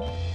you